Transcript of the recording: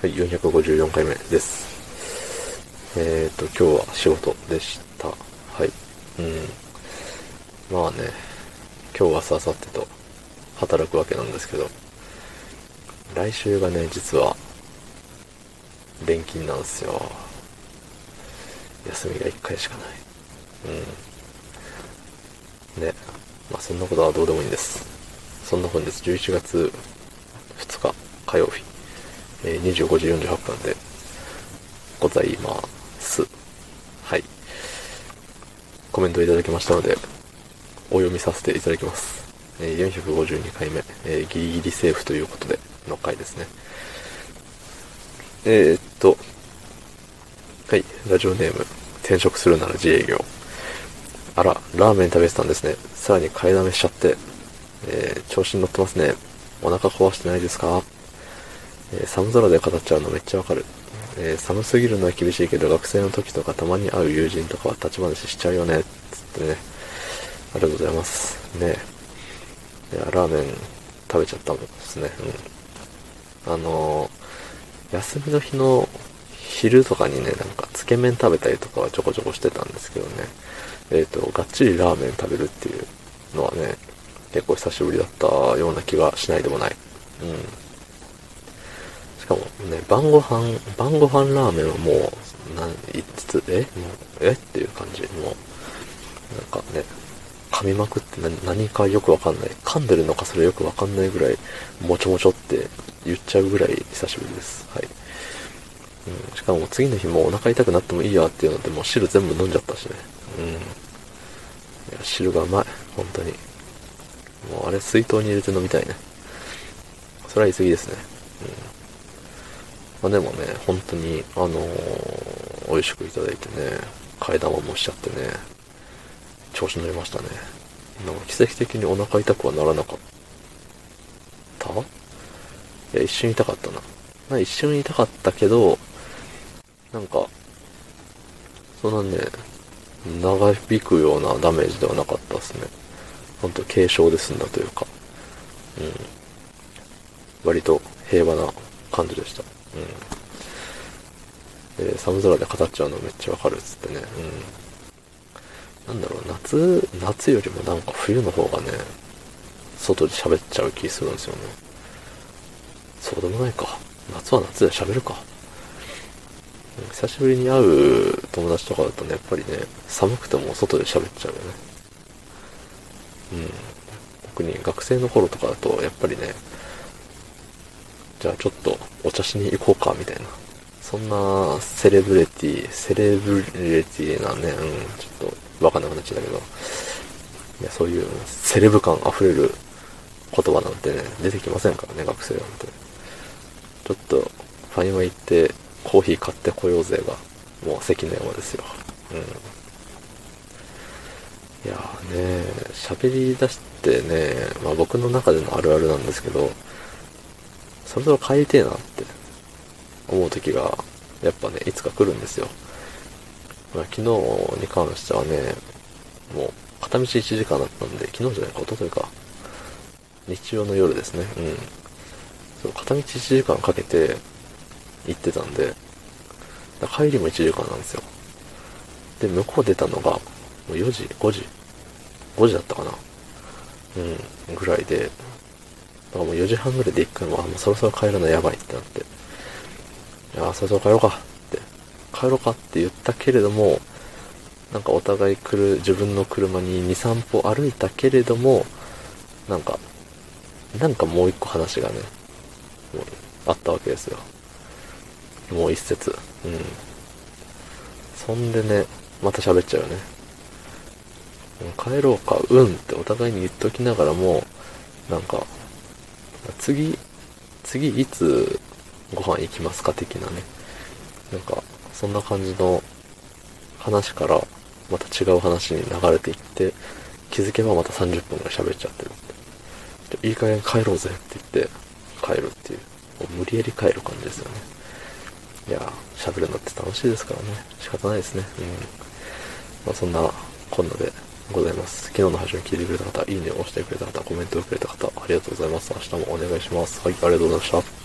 はい、454回目です。えっ、ー、と、今日は仕事でした。はい。うん。まあね、今日、明日、明後日と働くわけなんですけど、来週がね、実は、連勤なんですよ。休みが1回しかない。うん。ね。まあそんなことはどうでもいいんです。そんな本日11月2日火曜日、え25時48分でございます。はい。コメントいただきましたので、お読みさせていただきます。え452回目、えギリギリセーフということでの回ですね。えー、っと、はい、ラジオネーム、転職するなら自営業。あら、ラーメン食べてたんですね。さらに買いだめしちゃって、えー調子に乗ってますね。お腹壊してないですか、えー寒空で語っちゃうのめっちゃわかる。えー寒すぎるのは厳しいけど、学生の時とかたまに会う友人とかは立ち話しちゃうよね。つってね。ありがとうございます。ねいや、ラーメン食べちゃったもんですね。うん。あのー休みの日の昼とかにね、なんか、つけ麺食べたりとかはちょこちょこしてたんですけどね。えっ、と、がっちりラーメン食べるっていうのはね、結構久しぶりだったような気がしないでもない。うん。ね、晩ご飯、晩ご飯ラーメンはもう、なん、いつつ、え？もう、え？っていう感じ。もう、なんかね、噛みまくって何何かよくわかんない。噛んでるのかそれよくわかんないぐらい、もちょもちょって言っちゃうぐらい久しぶりです。はい。うん、しかも次の日もお腹痛くなってもいいやっていうので、もう汁全部飲んじゃったしね。うん。いや、汁がうまい。本当に。もうあれ水筒に入れて飲みたいね。それは言い過ぎですね。まあでもね、本当に、あのー美味しくいただいてね、替え玉もしちゃってね、調子乗りましたね。なんか奇跡的にお腹痛くはならなかった？いや、一瞬痛かったな。まあ一瞬痛かったけど、なんか、そんなね、長引くようなダメージではなかったですね。ほんと軽症で済んだというか、うん。割と平和な感じでした。うん。寒空で語っちゃうのめっちゃわかるっつってね。うん。なんだろう、夏、夏よりもなんか冬の方がね、外で喋っちゃう気するんですよね。そうでもないか。夏は夏で喋るか。久しぶりに会う友達とかだとね、やっぱりね、寒くても外で喋っちゃうよね。うん。特に学生の頃とかだと、やっぱりね、じゃあちょっとお茶しに行こうか、みたいな。そんなセレブレティ、セレブレティなね、うん、ちょっとわかんなくなっちゃったけど、いや、そういうセレブ感溢れる言葉なんてね、出てきませんからね、学生なんて。ちょっと、ファミマ行って、コーヒー買ってこようぜが、もう関の山ですよ。うん。いやーね、喋り出してね、まあ僕の中でのあるあるなんですけど、そろそろ帰りてえなって思う時が、やっぱね、いつか来るんですよ。ま、昨日に関してはね、もう、片道1時間だったんで、昨日じゃないか、一昨日か。日曜の夜ですね。うん。そう、片道1時間かけて行ってたんで、帰りも1時間なんですよ。で、向こう出たのが、もう4時、5時、5時だったかな。うん、ぐらいで、だからもう4時半ぐらいで行くのは、もうそろそろ帰るのやばいってなって、いや、そろそろ帰ろうかって、帰ろうかって言ったけれども、なんかお互い来る、自分の車に2、3歩歩いたけれども、なんか、なんかもう一個話がね、もうあったわけですよ。もう一節。うん。そんでね、また喋っちゃうよね。帰ろうか、うんってお互いに言っときながらも、なんか、次、次いつご飯行きますか？的なね。なんか、そんな感じの話から、また違う話に流れていって、気づけばまた30分ぐらい喋っちゃってるって。いい加減帰ろうぜって言って、帰るっていう。もう無理やり帰る感じですよね。いやー、喋るのって楽しいですからね。仕方ないですね。うん。まあそんな、こんなでございます。昨日の配信を聞いてくれた方、いいねを押してくれた方、コメントをくれた方、ありがとうございます。明日もお願いします。はい、ありがとうございました。